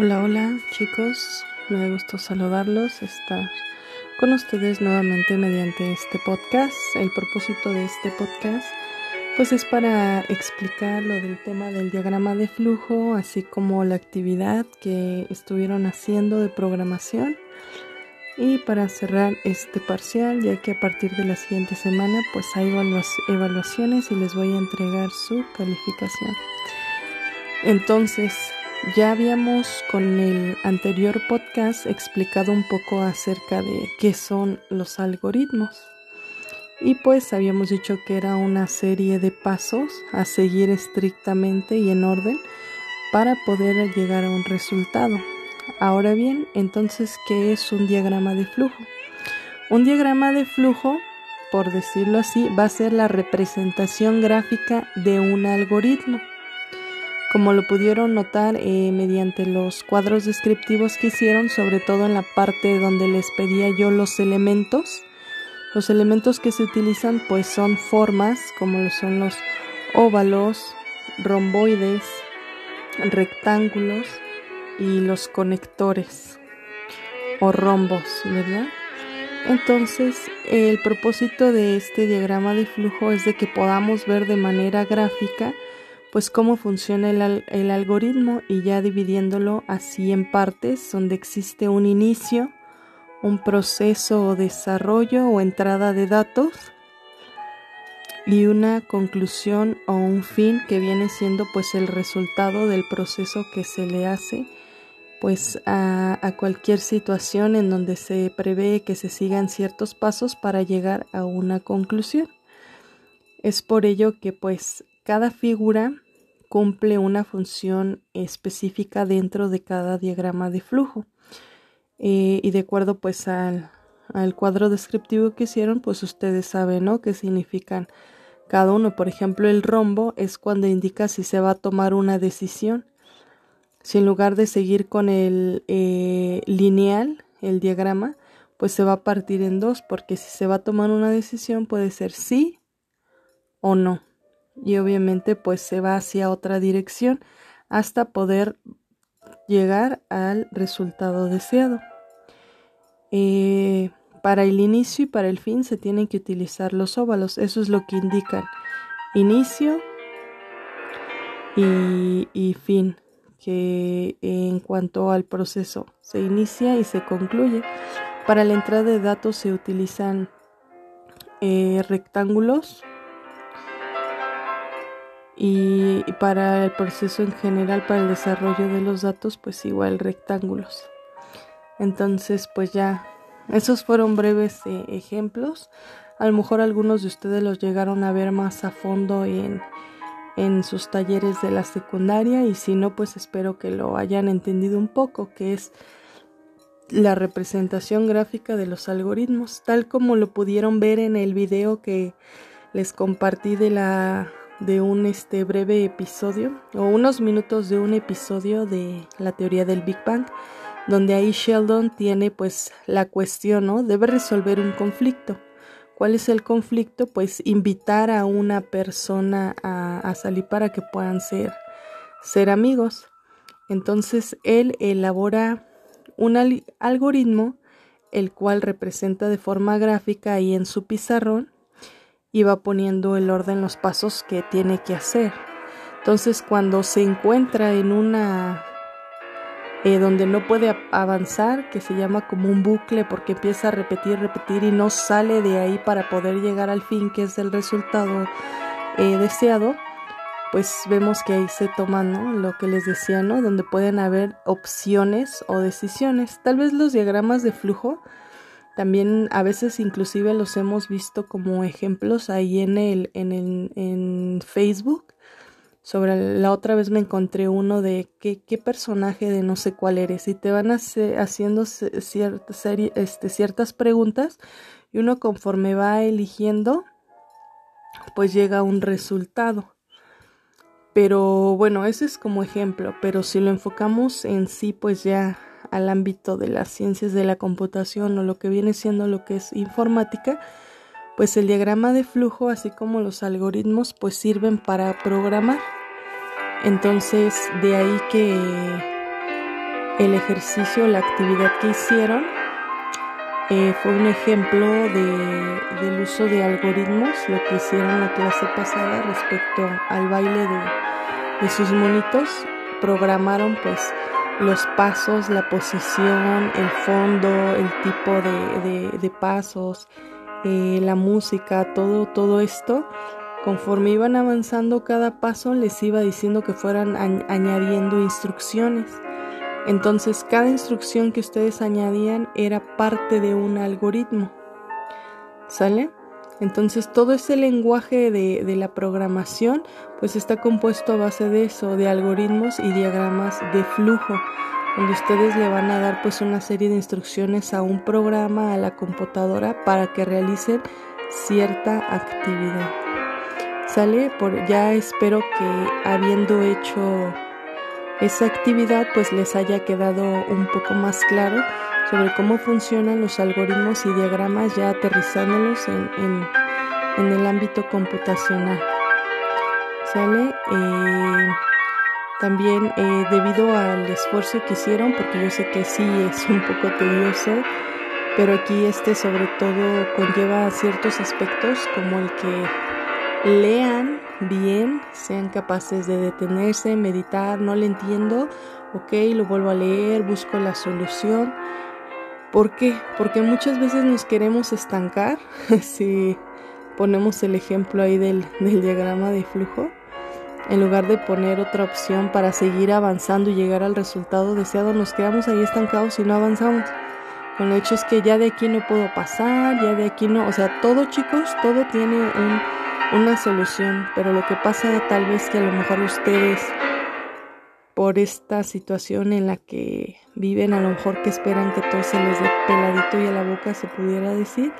Hola, hola chicos, me da gusto saludarlos, estar con ustedes nuevamente mediante este podcast. El propósito de este podcast pues es para explicar lo del tema del diagrama de flujo, así como la actividad que estuvieron haciendo de programación. Y para cerrar este parcial, ya que a partir de la siguiente semana pues hay evaluaciones y les voy a entregar su calificación. Entonces, ya habíamos con el anterior podcast explicado un poco acerca de qué son los algoritmos. Y pues habíamos dicho que era una serie de pasos a seguir estrictamente y en orden para poder llegar a un resultado. Ahora bien, entonces, ¿qué es un diagrama de flujo? Un diagrama de flujo, por decirlo así, va a ser la representación gráfica de un algoritmo. Como lo pudieron notar eh, mediante los cuadros descriptivos que hicieron, sobre todo en la parte donde les pedía yo los elementos, los elementos que se utilizan pues son formas como son los óvalos, romboides, rectángulos y los conectores o rombos, ¿verdad? Entonces, el propósito de este diagrama de flujo es de que podamos ver de manera gráfica pues cómo funciona el, el, algoritmo y ya dividiéndolo así en partes donde existe un inicio, un proceso o desarrollo o entrada de datos y una conclusión o un fin que viene siendo pues el resultado del proceso que se le hace pues a, a cualquier situación en donde se prevé que se sigan ciertos pasos para llegar a una conclusión. Es por ello que pues cada figura cumple una función específica dentro de cada diagrama de flujo. Eh, y de acuerdo pues al, al, cuadro descriptivo que hicieron, pues ustedes saben, ¿no? ¿Qué significan cada uno? Por ejemplo, el rombo es cuando indica si se va a tomar una decisión. Si en lugar de seguir con el eh, lineal, el diagrama, pues se va a partir en dos, porque si se va a tomar una decisión puede ser sí o no y obviamente pues se va hacia otra dirección hasta poder llegar al resultado deseado. Eh, para el inicio y para el fin se tienen que utilizar los óvalos, eso es lo que indican inicio y, y fin, que en cuanto al proceso se inicia y se concluye. Para la entrada de datos se utilizan eh, rectángulos y para el proceso en general, para el desarrollo de los datos, pues igual rectángulos. Entonces, pues ya, esos fueron breves eh, ejemplos. A lo mejor algunos de ustedes los llegaron a ver más a fondo en, en sus talleres de la secundaria y si no, pues espero que lo hayan entendido un poco, que es la representación gráfica de los algoritmos, tal como lo pudieron ver en el video que les compartí de la de un este breve episodio o unos minutos de un episodio de la teoría del Big Bang donde ahí Sheldon tiene pues la cuestión, ¿no? Debe resolver un conflicto. ¿Cuál es el conflicto? Pues invitar a una persona a, salir para que puedan ser, ser amigos. Entonces él elabora un algoritmo el cual representa de forma gráfica ahí en su pizarrón y va poniendo el orden los pasos que tiene que hacer. Entonces cuando se encuentra en una eh, donde no puede avanzar, que se llama como un bucle porque empieza a repetir, repetir y no sale de ahí para poder llegar al fin que es el resultado eh, deseado, pues vemos que ahí se toma ¿no? lo que les decía, ¿no? donde pueden haber opciones o decisiones. Tal vez los diagramas de flujo también a veces inclusive los hemos visto como ejemplos ahí en el en, el, en Facebook. Sobre la otra vez me encontré uno de qué, qué personaje de no sé cuál eres y te van haciendo ciertas, este, ciertas preguntas y uno conforme va eligiendo pues llega a un resultado. Pero bueno, ese es como ejemplo, pero si lo enfocamos en sí pues ya al ámbito de las ciencias de la computación o lo que viene siendo lo que es informática, pues el diagrama de flujo, así como los algoritmos, pues sirven para programar. Entonces, de ahí que el ejercicio, la actividad que hicieron eh, fue un ejemplo de, del uso de algoritmos, lo que hicieron la clase pasada respecto al baile de, de sus monitos. Programaron pues los pasos, la posición, el fondo, el tipo de, de, pasos, eh, la música, todo, todo esto. Conforme iban avanzando cada paso, les iba diciendo que fueran añadiendo instrucciones. Entonces, cada instrucción que ustedes añadían era parte de un algoritmo. ¿Sale? Entonces, todo ese lenguaje de, la programación, pues está compuesto a base de eso, de algoritmos y diagramas de flujo donde ustedes le van a dar pues una serie de instrucciones a un programa, a la computadora para que realicen cierta actividad. Sale por ya espero que habiendo hecho esa actividad pues les haya quedado un poco más claro sobre cómo funcionan los algoritmos y diagramas ya aterrizándolos en, el ámbito computacional. ¿Sale? Eh, también eh, debido al esfuerzo que hicieron, porque yo sé que sí es un poco tedioso, pero aquí este sobre todo conlleva ciertos aspectos como el que lean bien, sean capaces de detenerse, meditar, no le entiendo, ok, lo vuelvo a leer, busco la solución. ¿Por qué? Porque muchas veces nos queremos estancar, si ponemos el ejemplo ahí del, del diagrama de flujo en lugar de poner otra opción para seguir avanzando y llegar al resultado deseado, nos quedamos ahí estancados y no avanzamos. Con el hecho es que ya de aquí no puedo pasar, ya de aquí no, o sea, todo chicos, todo tiene un, una solución, pero lo que pasa tal vez que a lo mejor ustedes, por esta situación en la que viven, a lo mejor que esperan que todo se les dé peladito y a la boca se pudiera decir,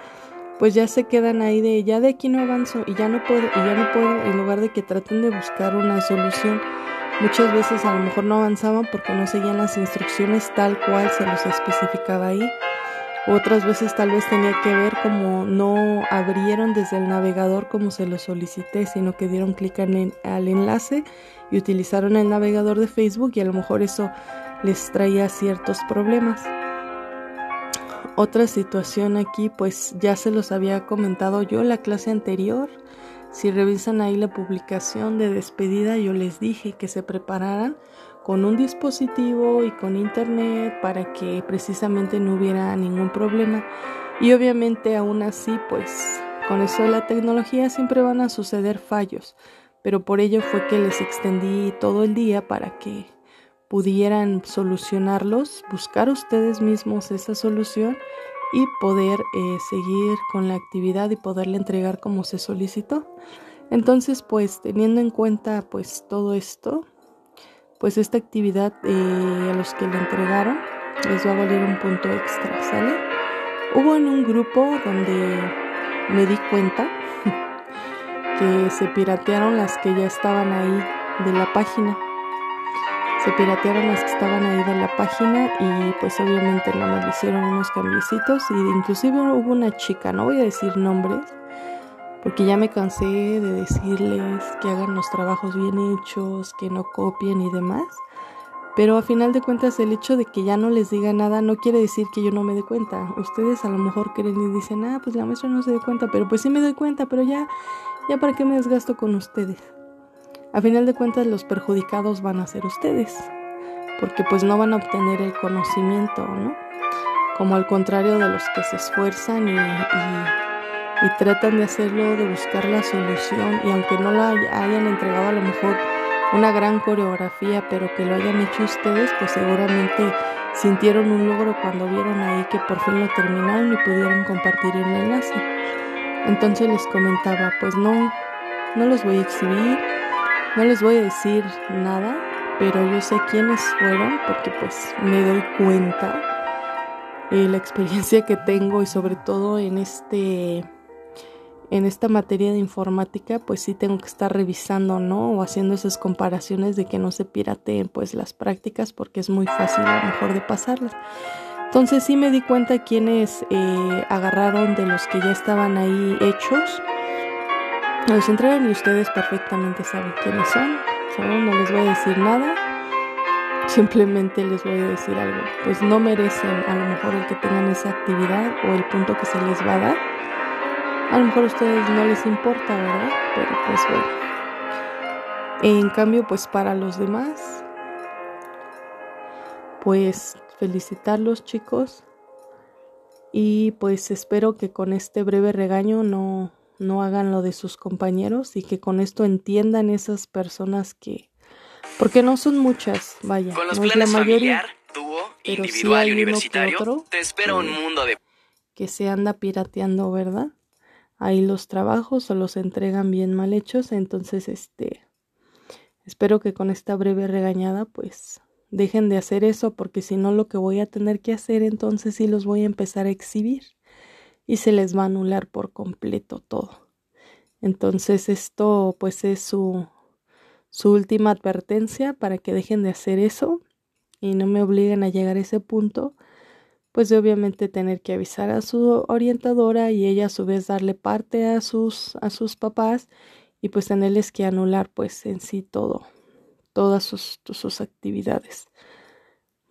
pues ya se quedan ahí de ya de aquí no avanzo y ya no puedo y ya no puedo en lugar de que traten de buscar una solución. Muchas veces a lo mejor no avanzaban porque no seguían las instrucciones tal cual se los especificaba ahí. Otras veces tal vez tenía que ver como no abrieron desde el navegador como se lo solicité sino que dieron clic en al enlace y utilizaron el navegador de Facebook y a lo mejor eso les traía ciertos problemas otra situación aquí, pues ya se los había comentado yo la clase anterior. Si revisan ahí la publicación de despedida, yo les dije que se prepararan con un dispositivo y con internet para que precisamente no hubiera ningún problema. Y obviamente aún así, pues con eso de la tecnología siempre van a suceder fallos, pero por ello fue que les extendí todo el día para que pudieran solucionarlos, buscar ustedes mismos esa solución y poder eh, seguir con la actividad y poderle entregar como se solicitó. Entonces, pues teniendo en cuenta pues todo esto, pues esta actividad eh, a los que le entregaron les va a valer un punto extra, ¿sale? Hubo en un grupo donde me di cuenta que se piratearon las que ya estaban ahí de la página se piratearon las que estaban ahí de la página y pues obviamente nada más le hicieron unos cambiecitos y inclusive hubo una chica, no voy a decir nombres, porque ya me cansé de decirles que hagan los trabajos bien hechos, que no copien y demás. Pero a final de cuentas el hecho de que ya no les diga nada no quiere decir que yo no me dé cuenta. Ustedes a lo mejor creen y dicen, ah, pues la maestra no se dé cuenta, pero pues sí me doy cuenta, pero ya, ya para qué me desgasto con ustedes. A final de cuentas los perjudicados van a ser ustedes, porque pues no van a obtener el conocimiento, ¿no? Como al contrario de los que se esfuerzan y, y, tratan de hacerlo, de buscar la solución, y aunque no la hayan entregado a lo mejor una gran coreografía, pero que lo hayan hecho ustedes, pues seguramente sintieron un logro cuando vieron ahí que por fin lo terminaron y pudieron compartir el enlace. Entonces les comentaba, pues no, no los voy a exhibir, no les voy a decir nada, pero yo sé quiénes fueron porque pues me doy cuenta eh, la experiencia que tengo y sobre todo en este en esta materia de informática pues sí tengo que estar revisando no o haciendo esas comparaciones de que no se pirateen pues las prácticas porque es muy fácil a lo mejor de pasarlas entonces sí me di cuenta quiénes eh, agarraron de los que ya estaban ahí hechos los entregan y ustedes perfectamente saben quiénes son. No les voy a decir nada. simplemente les voy a decir algo, pues no merecen a lo mejor el que tengan esa actividad o el punto que se les va a dar. A lo mejor a ustedes no les importa, ¿verdad? Pero pues bueno. En cambio, pues para los demás, pues felicitarlos chicos y pues espero que con este breve regaño no, no hagan lo de sus compañeros y que con esto entiendan esas personas que porque no son muchas, vaya, con los no es la mayoría, familiar, dúo, pero sí individual hay y universitario, otro te espera un que- mundo de que se anda pirateando, ¿verdad? Ahí los trabajos o los entregan bien mal hechos, entonces este espero que con esta breve regañada pues dejen de hacer eso porque si no lo que voy a tener que hacer entonces sí los voy a empezar a exhibir y se les va a anular por completo todo. Entonces esto pues es su su última advertencia para que dejen de hacer eso y no me obliguen a llegar a ese punto pues de obviamente tener que avisar a su orientadora y ella a su vez darle parte a sus a sus papás y pues tenerles que anular pues en sí todo todas sus, sus actividades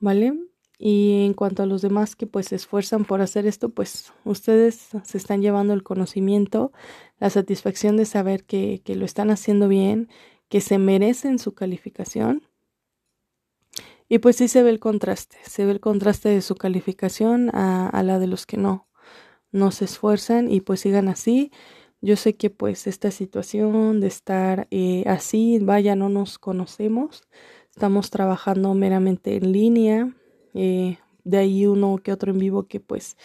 vale y en cuanto a los demás que pues se esfuerzan por hacer esto pues ustedes se están llevando el conocimiento la satisfacción de saber que, que lo están haciendo bien que se merecen su calificación y pues sí se ve el contraste, se ve el contraste de su calificación a, la de los que no, no se esfuerzan y pues sigan así. Yo sé que pues esta situación de estar eh, así, vaya, no nos conocemos, estamos trabajando meramente en línea, eh, de ahí uno que otro en vivo que pues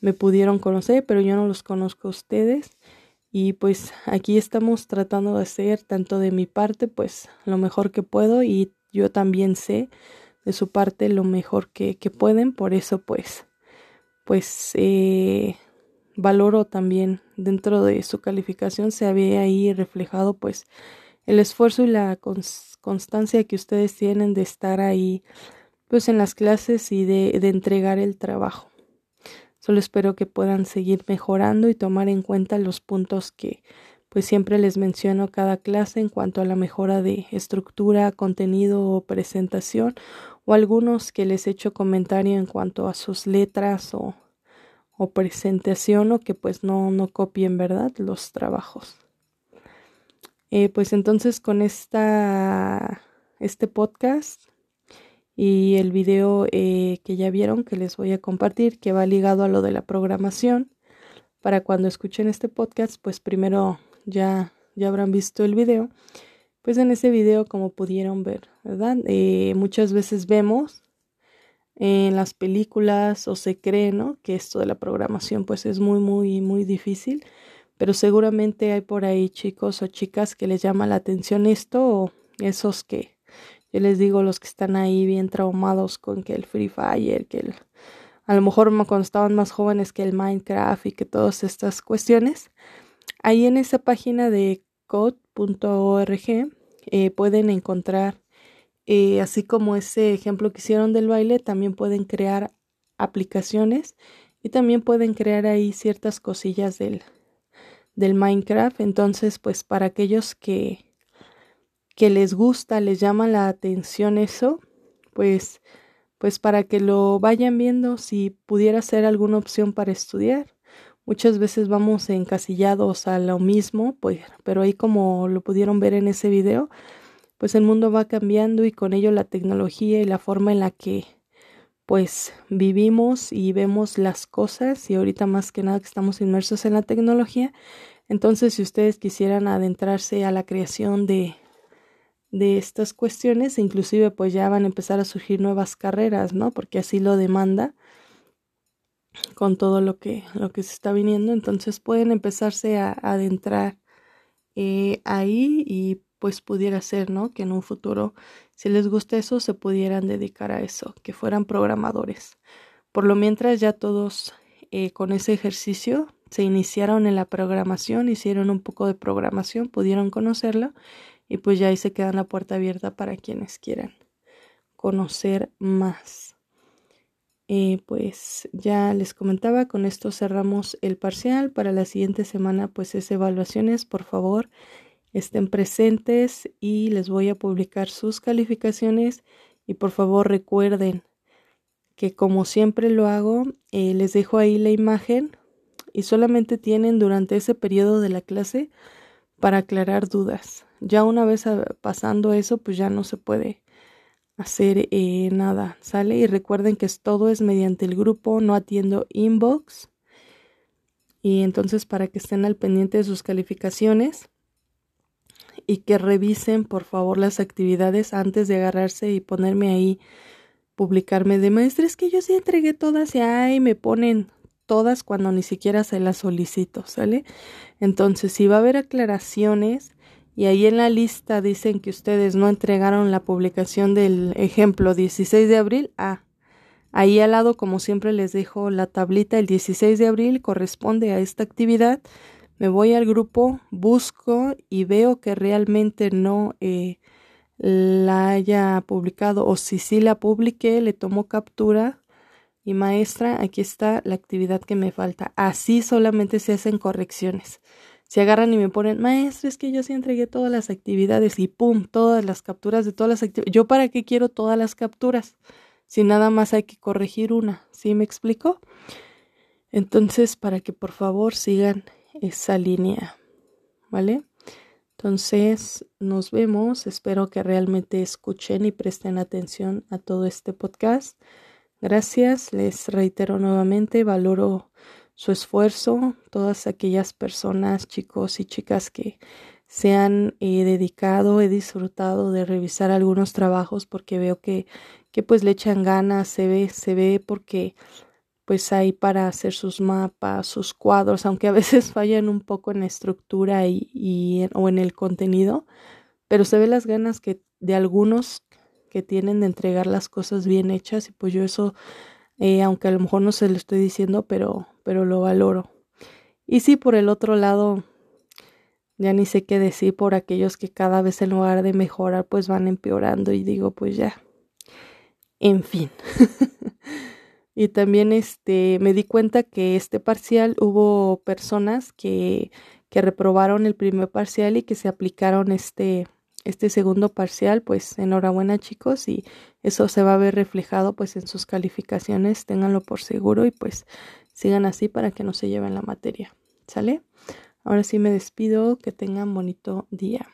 me pudieron conocer, pero yo no los conozco a ustedes. Y pues aquí estamos tratando de hacer tanto de mi parte pues lo mejor que puedo y yo también sé de su parte lo mejor que, que pueden, por eso pues pues eh, valoro también dentro de su calificación se había ahí reflejado pues el esfuerzo y la cons constancia que ustedes tienen de estar ahí pues en las clases y de, de entregar el trabajo. Solo espero que puedan seguir mejorando y tomar en cuenta los puntos que pues siempre les menciono cada clase en cuanto a la mejora de estructura, contenido o presentación o algunos que les he hecho comentario en cuanto a sus letras o, o presentación o que pues no, no copien, ¿verdad? Los trabajos. Eh, pues entonces con esta, este podcast y el video eh, que ya vieron que les voy a compartir que va ligado a lo de la programación para cuando escuchen este podcast pues primero ya ya habrán visto el video pues en ese video como pudieron ver verdad eh, muchas veces vemos en las películas o se cree no que esto de la programación pues es muy muy muy difícil pero seguramente hay por ahí chicos o chicas que les llama la atención esto o esos que yo les digo los que están ahí bien traumados con que el Free Fire, que el, a lo mejor cuando estaban más jóvenes que el Minecraft y que todas estas cuestiones. Ahí en esa página de code.org eh, pueden encontrar, eh, así como ese ejemplo que hicieron del baile, también pueden crear aplicaciones y también pueden crear ahí ciertas cosillas del, del Minecraft. Entonces, pues para aquellos que que les gusta, les llama la atención eso, pues pues para que lo vayan viendo si pudiera ser alguna opción para estudiar. Muchas veces vamos encasillados a lo mismo, pues, pero ahí como lo pudieron ver en ese video, pues el mundo va cambiando y con ello la tecnología y la forma en la que pues vivimos y vemos las cosas y ahorita más que nada que estamos inmersos en la tecnología. Entonces, si ustedes quisieran adentrarse a la creación de de estas cuestiones, inclusive pues ya van a empezar a surgir nuevas carreras, ¿no? Porque así lo demanda con todo lo que, lo que se está viniendo, entonces pueden empezarse a, adentrar eh, ahí y pues pudiera ser, ¿no? Que en un futuro, si les gusta eso, se pudieran dedicar a eso, que fueran programadores. Por lo mientras ya todos eh, con ese ejercicio se iniciaron en la programación, hicieron un poco de programación, pudieron conocerlo y pues ya ahí se queda la puerta abierta para quienes quieran conocer más. Eh, pues ya les comentaba, con esto cerramos el parcial. Para la siguiente semana, pues es evaluaciones. Por favor, estén presentes y les voy a publicar sus calificaciones Y por favor recuerden que como siempre lo hago, eh, les dejo ahí la imagen y solamente tienen durante ese periodo de la clase para aclarar dudas. Ya una vez pasando eso, pues ya no se puede hacer eh, nada, ¿sale? Y recuerden que todo es mediante el grupo, no atiendo inbox. Y entonces para que estén al pendiente de sus calificaciones y que revisen por favor las actividades antes de agarrarse y ponerme ahí, publicarme de maestra, es que yo sí entregué todas y ahí me ponen todas cuando ni siquiera se las solicito, ¿sale? Entonces, si va a haber aclaraciones, y ahí en la lista dicen que ustedes no entregaron la publicación del ejemplo 16 de abril. Ah, ahí al lado, como siempre les dejo la tablita, el 16 de abril corresponde a esta actividad. Me voy al grupo, busco y veo que realmente no eh, la haya publicado o si sí la publiqué, le tomo captura y maestra, aquí está la actividad que me falta. Así solamente se hacen correcciones. Se agarran y me ponen, maestro, es que yo sí entregué todas las actividades y pum, todas las capturas de todas las actividades. ¿Yo para qué quiero todas las capturas? Si nada más hay que corregir una. ¿Sí me explico? Entonces, para que por favor sigan esa línea. ¿Vale? Entonces, nos vemos. Espero que realmente escuchen y presten atención a todo este podcast. Gracias. Les reitero nuevamente, valoro su esfuerzo, todas aquellas personas, chicos y chicas que se han eh, dedicado, he disfrutado de revisar algunos trabajos porque veo que, que pues le echan ganas, se ve, se ve porque pues hay para hacer sus mapas, sus cuadros, aunque a veces fallan un poco en la estructura y, y o en el contenido, pero se ve las ganas que de algunos que tienen de entregar las cosas bien hechas y pues yo eso eh, aunque a lo mejor no se lo estoy diciendo, pero, pero lo valoro. Y sí, por el otro lado, ya ni sé qué decir por aquellos que cada vez en lugar de mejorar, pues van empeorando y digo, pues ya. En fin. y también este me di cuenta que este parcial hubo personas que, que reprobaron el primer parcial y que se aplicaron este este segundo parcial, pues enhorabuena chicos y eso se va a ver reflejado pues en sus calificaciones, ténganlo por seguro y pues sigan así para que no se lleven la materia. ¿Sale? Ahora sí me despido, que tengan bonito día.